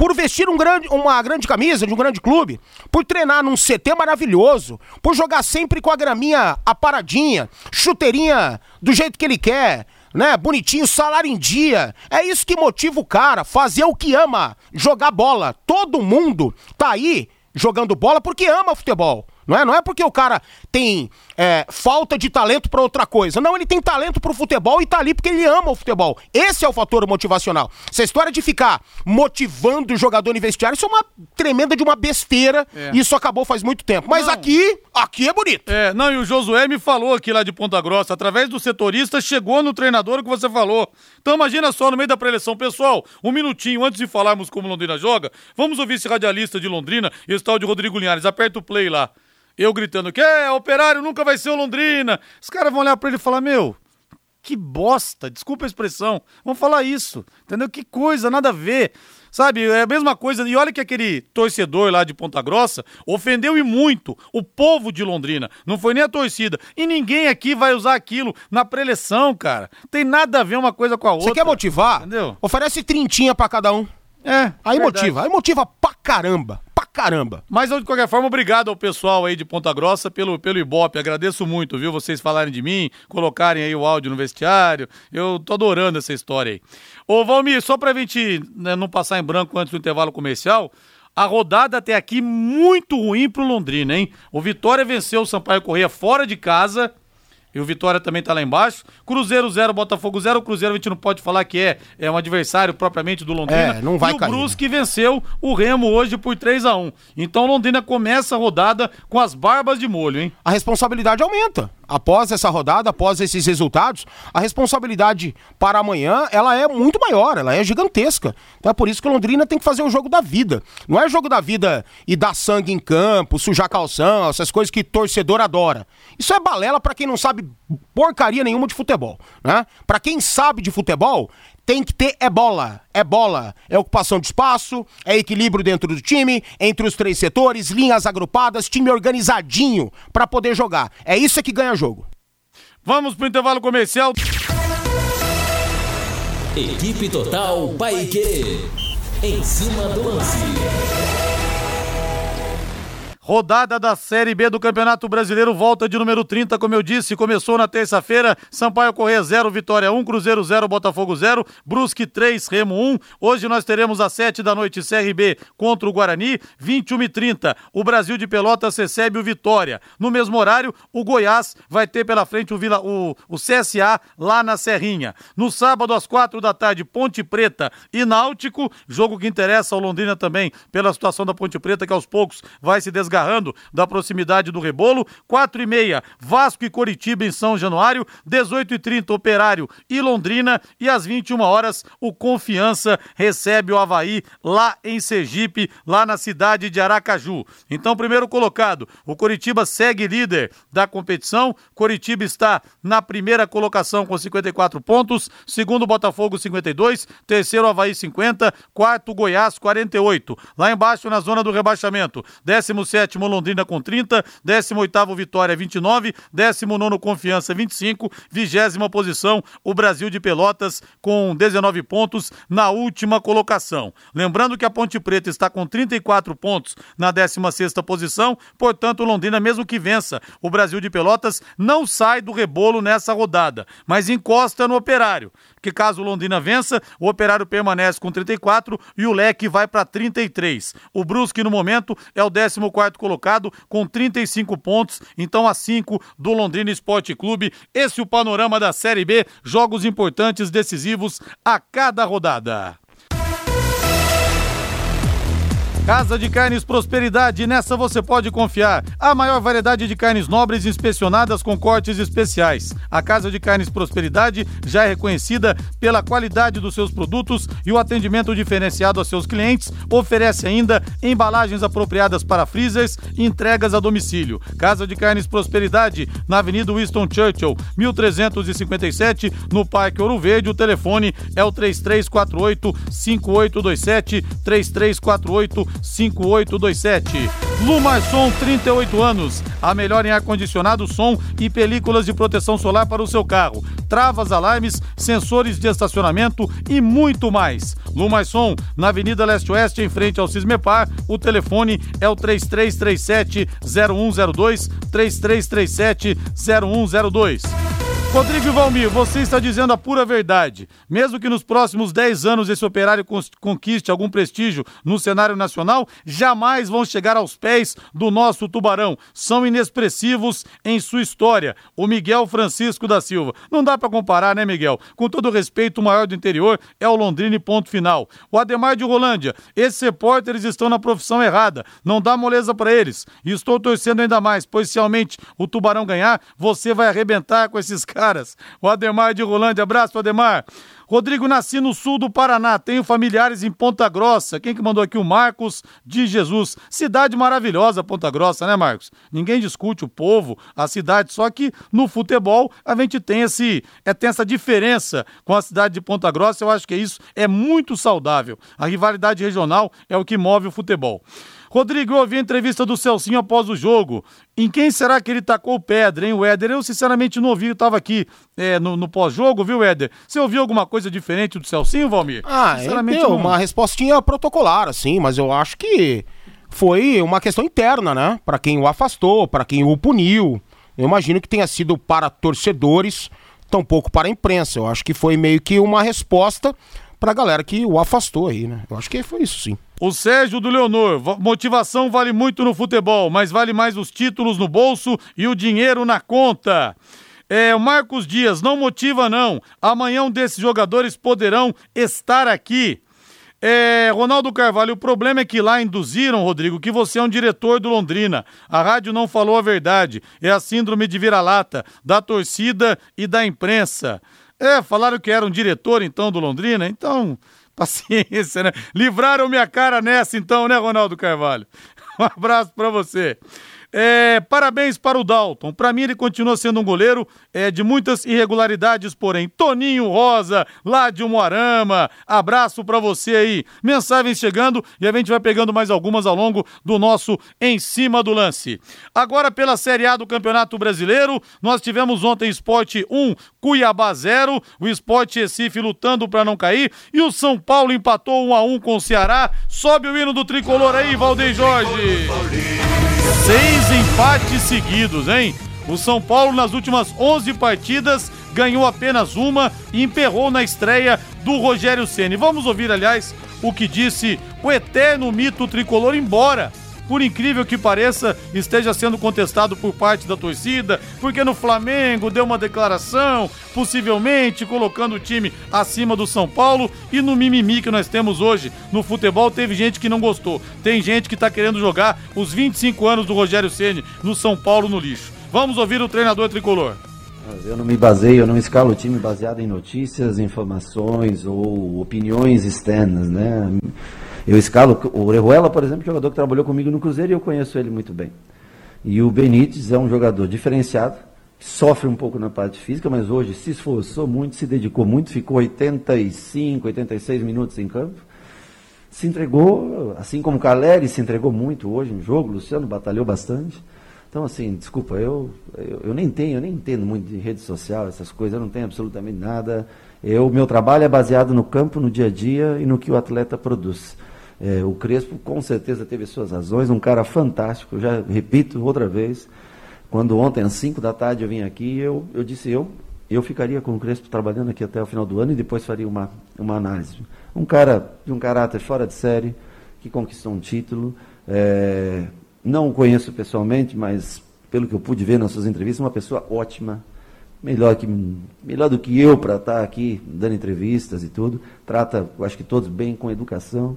por vestir um grande, uma grande camisa de um grande clube, por treinar num CT maravilhoso, por jogar sempre com a graminha aparadinha, chuteirinha do jeito que ele quer, né? Bonitinho, salário em dia. É isso que motiva o cara, fazer o que ama, jogar bola. Todo mundo tá aí jogando bola porque ama futebol. Não é, não é porque o cara tem é, falta de talento para outra coisa. Não, ele tem talento pro futebol e tá ali porque ele ama o futebol. Esse é o fator motivacional. Essa história de ficar motivando o jogador em vestiário, isso é uma tremenda de uma besteira. É. E isso acabou faz muito tempo. Mas Não. aqui, aqui é bonito. É, não, e o Josué me falou aqui lá de Ponta Grossa, através do setorista, chegou no treinador o que você falou. Então imagina só, no meio da preleção, pessoal, um minutinho antes de falarmos como Londrina joga, vamos ouvir esse radialista de Londrina, esse tal de Rodrigo Linhares, aperta o play lá. Eu gritando que é, operário nunca vai ser o Londrina. Os caras vão olhar pra ele e falar, meu, que bosta, desculpa a expressão. Vamos falar isso, entendeu? Que coisa, nada a ver. Sabe, é a mesma coisa. E olha que aquele torcedor lá de Ponta Grossa ofendeu e muito o povo de Londrina. Não foi nem a torcida. E ninguém aqui vai usar aquilo na preleção, cara. Tem nada a ver uma coisa com a outra. Você quer motivar? Entendeu? Oferece trintinha pra cada um. É. Aí verdade. motiva, aí motiva pra caramba. Caramba. Mas de qualquer forma, obrigado ao pessoal aí de Ponta Grossa pelo, pelo Ibope. Agradeço muito, viu? Vocês falarem de mim, colocarem aí o áudio no vestiário. Eu tô adorando essa história aí. Ô, Valmir, só pra gente né, não passar em branco antes do intervalo comercial. A rodada até aqui muito ruim pro Londrina, hein? O Vitória venceu o Sampaio Correia fora de casa. E o Vitória também tá lá embaixo. Cruzeiro 0, Botafogo 0. O Cruzeiro a gente não pode falar que é, é um adversário propriamente do Londrina. É, não vai e o cair, né? Brusque venceu o Remo hoje por 3 a 1 Então Londrina começa a rodada com as barbas de molho, hein? a responsabilidade aumenta. Após essa rodada, após esses resultados, a responsabilidade para amanhã, ela é muito maior, ela é gigantesca. Então é por isso que Londrina tem que fazer o jogo da vida. Não é jogo da vida e dar sangue em campo, sujar calção, essas coisas que torcedor adora. Isso é balela para quem não sabe porcaria nenhuma de futebol, né? Para quem sabe de futebol, tem que ter é bola, é bola, é ocupação de espaço, é equilíbrio dentro do time, entre os três setores, linhas agrupadas, time organizadinho pra poder jogar. É isso que ganha jogo. Vamos pro intervalo comercial. Equipe Total Paique. Em cima do lance. Rodada da Série B do Campeonato Brasileiro, volta de número 30, como eu disse, começou na terça-feira, Sampaio Corrêa 0, Vitória 1, Cruzeiro 0, Botafogo 0, Brusque 3, Remo 1. Hoje nós teremos às 7 da noite CRB contra o Guarani, 21 e 30 o Brasil de Pelotas recebe o Vitória. No mesmo horário, o Goiás vai ter pela frente o, Vila, o, o CSA lá na Serrinha. No sábado, às 4 da tarde, Ponte Preta e Náutico, jogo que interessa ao Londrina também pela situação da Ponte Preta, que aos poucos vai se desgarrando da proximidade do rebolo. 4 e meia, Vasco e Coritiba em São Januário. 18 e 30 Operário e Londrina. E às 21 horas, o Confiança recebe o Havaí lá em Sergipe, lá na cidade de Aracaju. Então, primeiro colocado, o Coritiba segue líder da competição. Coritiba está na primeira colocação com 54 pontos. Segundo, Botafogo, 52. Terceiro, Havaí, 50. Quarto, Goiás, 48. Lá embaixo, na zona do rebaixamento, 17 sétimo Londrina com 30, 18º Vitória 29, 19º Confiança 25, vigésima posição o Brasil de Pelotas com 19 pontos na última colocação. Lembrando que a Ponte Preta está com 34 pontos na 16ª posição, portanto Londrina mesmo que vença o Brasil de Pelotas não sai do rebolo nessa rodada, mas encosta no Operário, que caso Londrina vença, o Operário permanece com 34 e o Leque vai para 33. O Brusque no momento é o 14º colocado com 35 pontos, então a 5 do Londrina Esporte Clube. Esse é o panorama da Série B, jogos importantes, decisivos a cada rodada. Casa de Carnes Prosperidade, nessa você pode confiar. A maior variedade de carnes nobres inspecionadas com cortes especiais. A Casa de Carnes Prosperidade já é reconhecida pela qualidade dos seus produtos e o atendimento diferenciado a seus clientes. Oferece ainda embalagens apropriadas para freezers e entregas a domicílio. Casa de Carnes Prosperidade, na Avenida Winston Churchill, 1357, no Parque Ouro Verde. O telefone é o 3348 5827 3348 5827. Lumarson, 38 anos. A melhor em ar-condicionado, som e películas de proteção solar para o seu carro. Travas, alarmes, sensores de estacionamento e muito mais. Lumarson, na Avenida Leste-Oeste, em frente ao Cismepar. O telefone é o 3337 0102 3337 0102. Rodrigo Valmir, você está dizendo a pura verdade. Mesmo que nos próximos 10 anos esse operário conquiste algum prestígio no cenário nacional, jamais vão chegar aos pés do nosso tubarão. São inexpressivos em sua história. O Miguel Francisco da Silva. Não dá para comparar, né, Miguel? Com todo respeito, o maior do interior é o Londrina ponto final. O Ademar de Rolândia, esses repórteres estão na profissão errada. Não dá moleza para eles. E estou torcendo ainda mais, pois se realmente o tubarão ganhar, você vai arrebentar com esses caras caras. O Ademar de Rolândia, abraço, Ademar. Rodrigo, nasci no sul do Paraná, tenho familiares em Ponta Grossa. Quem que mandou aqui? O Marcos de Jesus. Cidade maravilhosa, Ponta Grossa, né, Marcos? Ninguém discute o povo, a cidade, só que no futebol a gente tem, esse, é, tem essa diferença com a cidade de Ponta Grossa. Eu acho que isso é muito saudável. A rivalidade regional é o que move o futebol. Rodrigo, eu ouvi a entrevista do Celcinho após o jogo. Em quem será que ele tacou pedra, hein, o Éder? Eu sinceramente não ouvi, eu estava aqui é, no, no pós-jogo, viu, Éder? Você ouviu alguma coisa diferente do Celcinho, Valmir? Ah, sinceramente deu não... uma respostinha protocolar, assim, mas eu acho que foi uma questão interna, né? Para quem o afastou, para quem o puniu. Eu imagino que tenha sido para torcedores, tampouco para a imprensa. Eu acho que foi meio que uma resposta para a galera que o afastou aí, né? Eu acho que foi isso sim. O Sérgio do Leonor, motivação vale muito no futebol, mas vale mais os títulos no bolso e o dinheiro na conta. É, o Marcos Dias, não motiva não. Amanhã um desses jogadores poderão estar aqui. É, Ronaldo Carvalho, o problema é que lá induziram, Rodrigo, que você é um diretor do Londrina. A rádio não falou a verdade. É a síndrome de vira-lata da torcida e da imprensa. É, falaram que era um diretor então do Londrina, então Paciência, né? Livraram minha cara nessa então, né, Ronaldo Carvalho? Um abraço para você. É, parabéns para o Dalton. Para mim, ele continua sendo um goleiro é, de muitas irregularidades, porém. Toninho Rosa, lá de Umuarama. Abraço para você aí. Mensagens chegando e a gente vai pegando mais algumas ao longo do nosso Em Cima do Lance. Agora, pela Série A do Campeonato Brasileiro, nós tivemos ontem Esporte 1, Cuiabá 0. O Esporte Recife lutando para não cair. E o São Paulo empatou 1 a 1 com o Ceará. Sobe o hino do tricolor aí, Valdeir Jorge. Seis empates seguidos, hein? O São Paulo, nas últimas 11 partidas, ganhou apenas uma e emperrou na estreia do Rogério Ceni. Vamos ouvir, aliás, o que disse o eterno mito tricolor, embora por incrível que pareça, esteja sendo contestado por parte da torcida, porque no Flamengo deu uma declaração, possivelmente colocando o time acima do São Paulo, e no mimimi que nós temos hoje no futebol, teve gente que não gostou. Tem gente que está querendo jogar os 25 anos do Rogério Ceni no São Paulo no lixo. Vamos ouvir o treinador tricolor. Eu não me baseio, eu não escalo o time baseado em notícias, informações ou opiniões externas, né? Eu escalo o Orejuela, por exemplo, jogador que trabalhou comigo no Cruzeiro e eu conheço ele muito bem. E o Benítez é um jogador diferenciado, sofre um pouco na parte física, mas hoje se esforçou muito, se dedicou muito, ficou 85, 86 minutos em campo. Se entregou, assim como o Caleri se entregou muito hoje no jogo, o Luciano batalhou bastante. Então, assim, desculpa, eu, eu, eu, nem tenho, eu nem entendo muito de rede social, essas coisas, eu não tenho absolutamente nada. Eu, meu trabalho é baseado no campo, no dia a dia e no que o atleta produz. É, o Crespo com certeza teve suas razões, um cara fantástico, já repito outra vez. Quando ontem, às 5 da tarde, eu vim aqui, eu, eu disse eu, eu ficaria com o Crespo trabalhando aqui até o final do ano e depois faria uma, uma análise. Um cara de um caráter fora de série, que conquistou um título. É, não o conheço pessoalmente, mas pelo que eu pude ver nas suas entrevistas, uma pessoa ótima, melhor, que, melhor do que eu para estar aqui dando entrevistas e tudo. Trata, acho que todos bem, com educação.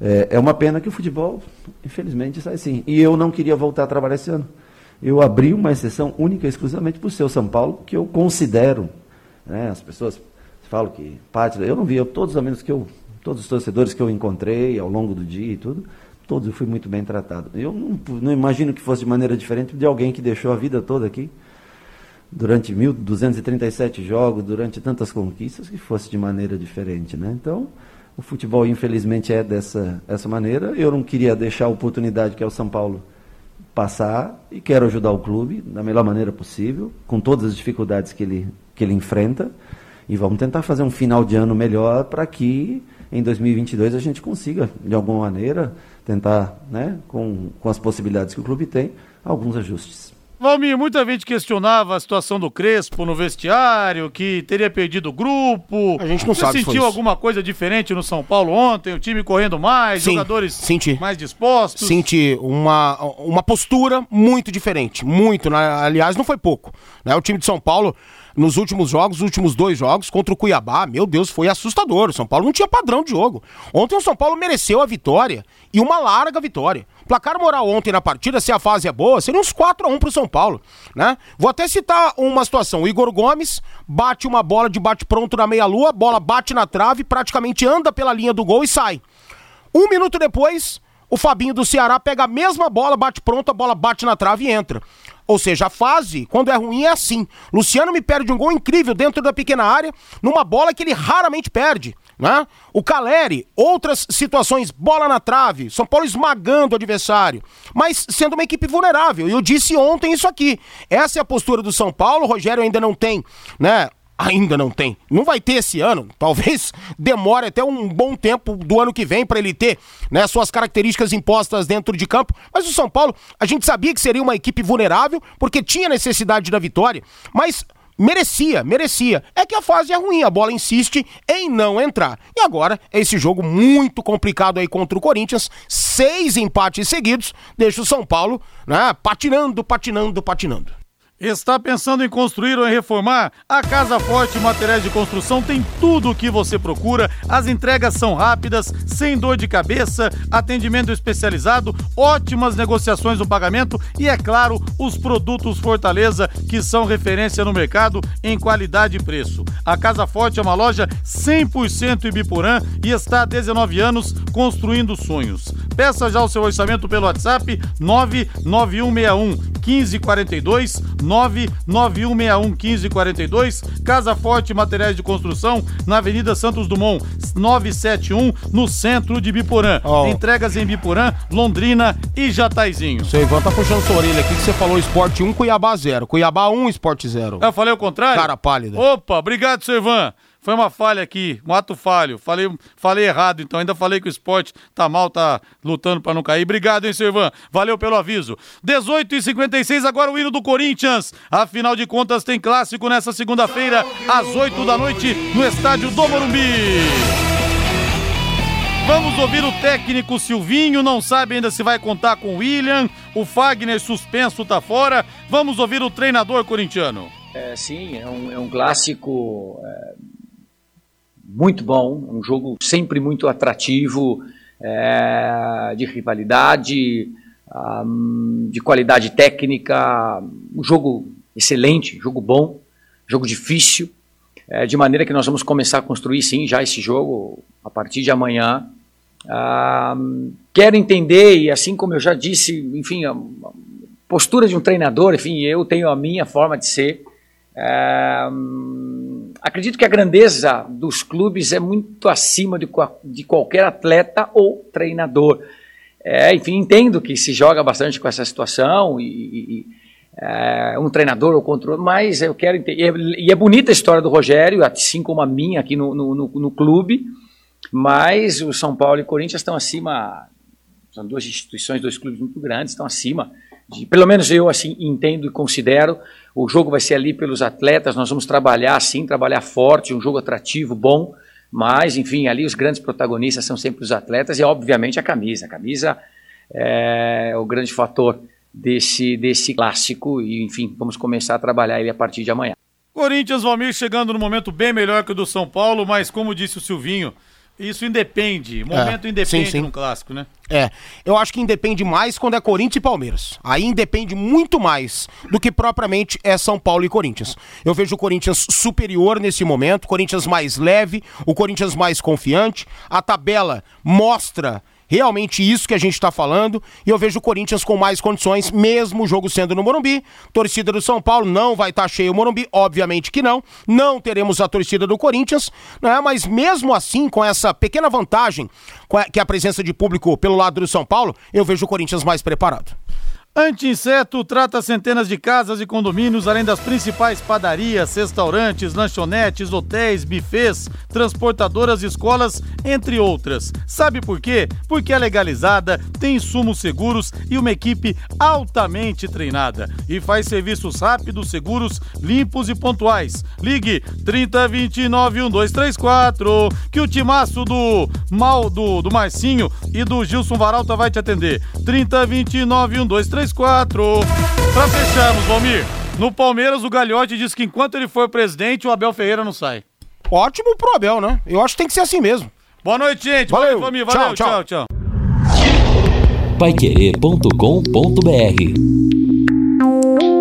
É, é uma pena que o futebol, infelizmente, sai assim. E eu não queria voltar a trabalhar esse ano. Eu abri uma exceção única exclusivamente para o seu São Paulo, que eu considero, né, as pessoas falam que parte, eu não vi, eu, todos os amigos que eu, todos os torcedores que eu encontrei ao longo do dia e tudo, todos eu fui muito bem tratado. Eu não, não imagino que fosse de maneira diferente de alguém que deixou a vida toda aqui, durante 1.237 jogos, durante tantas conquistas, que fosse de maneira diferente, né? Então, o futebol, infelizmente, é dessa essa maneira. Eu não queria deixar a oportunidade que é o São Paulo passar e quero ajudar o clube da melhor maneira possível, com todas as dificuldades que ele, que ele enfrenta. E vamos tentar fazer um final de ano melhor para que em 2022 a gente consiga, de alguma maneira, tentar, né, com, com as possibilidades que o clube tem, alguns ajustes. Valmir, muita gente questionava a situação do Crespo no vestiário, que teria perdido o grupo. A gente não Você sabe foi sentiu alguma coisa diferente no São Paulo ontem? O time correndo mais, Sim, jogadores senti. mais dispostos? Senti uma, uma postura muito diferente, muito, né? aliás, não foi pouco. Né? O time de São Paulo, nos últimos jogos, os últimos dois jogos, contra o Cuiabá, meu Deus, foi assustador. O São Paulo não tinha padrão de jogo. Ontem o São Paulo mereceu a vitória e uma larga vitória. Placar moral ontem na partida, se a fase é boa, seria uns 4 a 1 pro São Paulo, né? Vou até citar uma situação. O Igor Gomes bate uma bola de bate-pronto na meia-lua, bola bate na trave, praticamente anda pela linha do gol e sai. Um minuto depois, o Fabinho do Ceará pega a mesma bola, bate pronto, a bola bate na trave e entra. Ou seja, a fase, quando é ruim, é assim. Luciano me perde um gol incrível dentro da pequena área, numa bola que ele raramente perde. Né? O Caleri, outras situações, bola na trave, São Paulo esmagando o adversário, mas sendo uma equipe vulnerável. E eu disse ontem isso aqui. Essa é a postura do São Paulo, o Rogério ainda não tem, né? Ainda não tem. Não vai ter esse ano. Talvez demore até um bom tempo do ano que vem para ele ter né, suas características impostas dentro de campo. Mas o São Paulo, a gente sabia que seria uma equipe vulnerável, porque tinha necessidade da vitória, mas merecia, merecia. É que a fase é ruim, a bola insiste em não entrar. E agora, esse jogo muito complicado aí contra o Corinthians, seis empates seguidos, deixa o São Paulo né, patinando, patinando, patinando. Está pensando em construir ou em reformar? A Casa Forte Materiais de Construção tem tudo o que você procura. As entregas são rápidas, sem dor de cabeça, atendimento especializado, ótimas negociações no pagamento e, é claro, os produtos Fortaleza, que são referência no mercado em qualidade e preço. A Casa Forte é uma loja 100% Ibiporã e está há 19 anos construindo sonhos. Peça já o seu orçamento pelo WhatsApp 99161 1542 99161 1542 Casa Forte Materiais de Construção na Avenida Santos Dumont 971 no centro de Biporã. Oh. Entregas em Biporã, Londrina e Jataizinho. Seu Ivan tá puxando sua orelha aqui que você falou esporte 1, Cuiabá 0. Cuiabá 1, esporte 0. Eu falei o contrário? Cara pálida. Opa, obrigado, seu Ivan. Foi uma falha aqui, um ato falho. Falei, falei errado, então ainda falei que o esporte tá mal, tá lutando pra não cair. Obrigado, hein, seu Ivan. Valeu pelo aviso. 18 e 56 agora o hino do Corinthians. Afinal de contas, tem clássico nessa segunda-feira, às 8 da noite, no estádio do Morumbi. Vamos ouvir o técnico Silvinho, não sabe ainda se vai contar com o William. O Fagner suspenso tá fora. Vamos ouvir o treinador corintiano. É, sim, é um, é um clássico é, muito bom, um jogo sempre muito atrativo, é, de rivalidade, um, de qualidade técnica, um jogo excelente, jogo bom, jogo difícil, é, de maneira que nós vamos começar a construir sim já esse jogo a partir de amanhã. Um, quero entender, e assim como eu já disse, enfim, a, postura de um treinador, enfim, eu tenho a minha forma de ser. É, acredito que a grandeza dos clubes é muito acima de, de qualquer atleta ou treinador. É, enfim, entendo que se joga bastante com essa situação e, e é, um treinador ou contra outro, mas eu quero entender. E é bonita a história do Rogério, assim como a minha aqui no, no, no, no clube, mas o São Paulo e o Corinthians estão acima. São duas instituições, dois clubes muito grandes, estão acima. De, pelo menos eu assim entendo e considero. O jogo vai ser ali pelos atletas, nós vamos trabalhar assim, trabalhar forte, um jogo atrativo, bom. Mas, enfim, ali os grandes protagonistas são sempre os atletas e, obviamente, a camisa. A camisa é o grande fator desse, desse clássico e, enfim, vamos começar a trabalhar ele a partir de amanhã. Corinthians, Valmir, chegando no momento bem melhor que o do São Paulo, mas como disse o Silvinho, isso independe, momento É, independe sim, sim. num clássico, né? É, eu acho que independe mais quando é Corinthians e Palmeiras. Aí independe muito mais do que propriamente é São Paulo e Corinthians. Eu vejo o Corinthians superior nesse momento, o Corinthians mais leve, o Corinthians mais confiante. A tabela mostra realmente isso que a gente está falando e eu vejo o Corinthians com mais condições, mesmo o jogo sendo no Morumbi. Torcida do São Paulo não vai estar cheio o Morumbi, obviamente que não. Não teremos a torcida do Corinthians, né? mas mesmo assim, com essa pequena vantagem que é a presença de público pelo lado do São Paulo, eu vejo o Corinthians mais preparado. Anti-inseto trata centenas de casas e condomínios, além das principais padarias, restaurantes, lanchonetes, hotéis, bufês, transportadoras, escolas, entre outras. Sabe por quê? Porque é legalizada, tem insumos seguros e uma equipe altamente treinada. E faz serviços rápidos, seguros, limpos e pontuais. Ligue 3029 1234 que o timaço do Mal do, do Marcinho e do Gilson Varalta vai te atender. 3029 1234 34. Pra fecharmos, Valmir, no Palmeiras o Galhote disse que enquanto ele for presidente, o Abel Ferreira não sai. Ótimo pro Abel, né? Eu acho que tem que ser assim mesmo. Boa noite, gente. Valeu, Valmir. Valeu, tchau, tchau. tchau. Paiquerê.com.br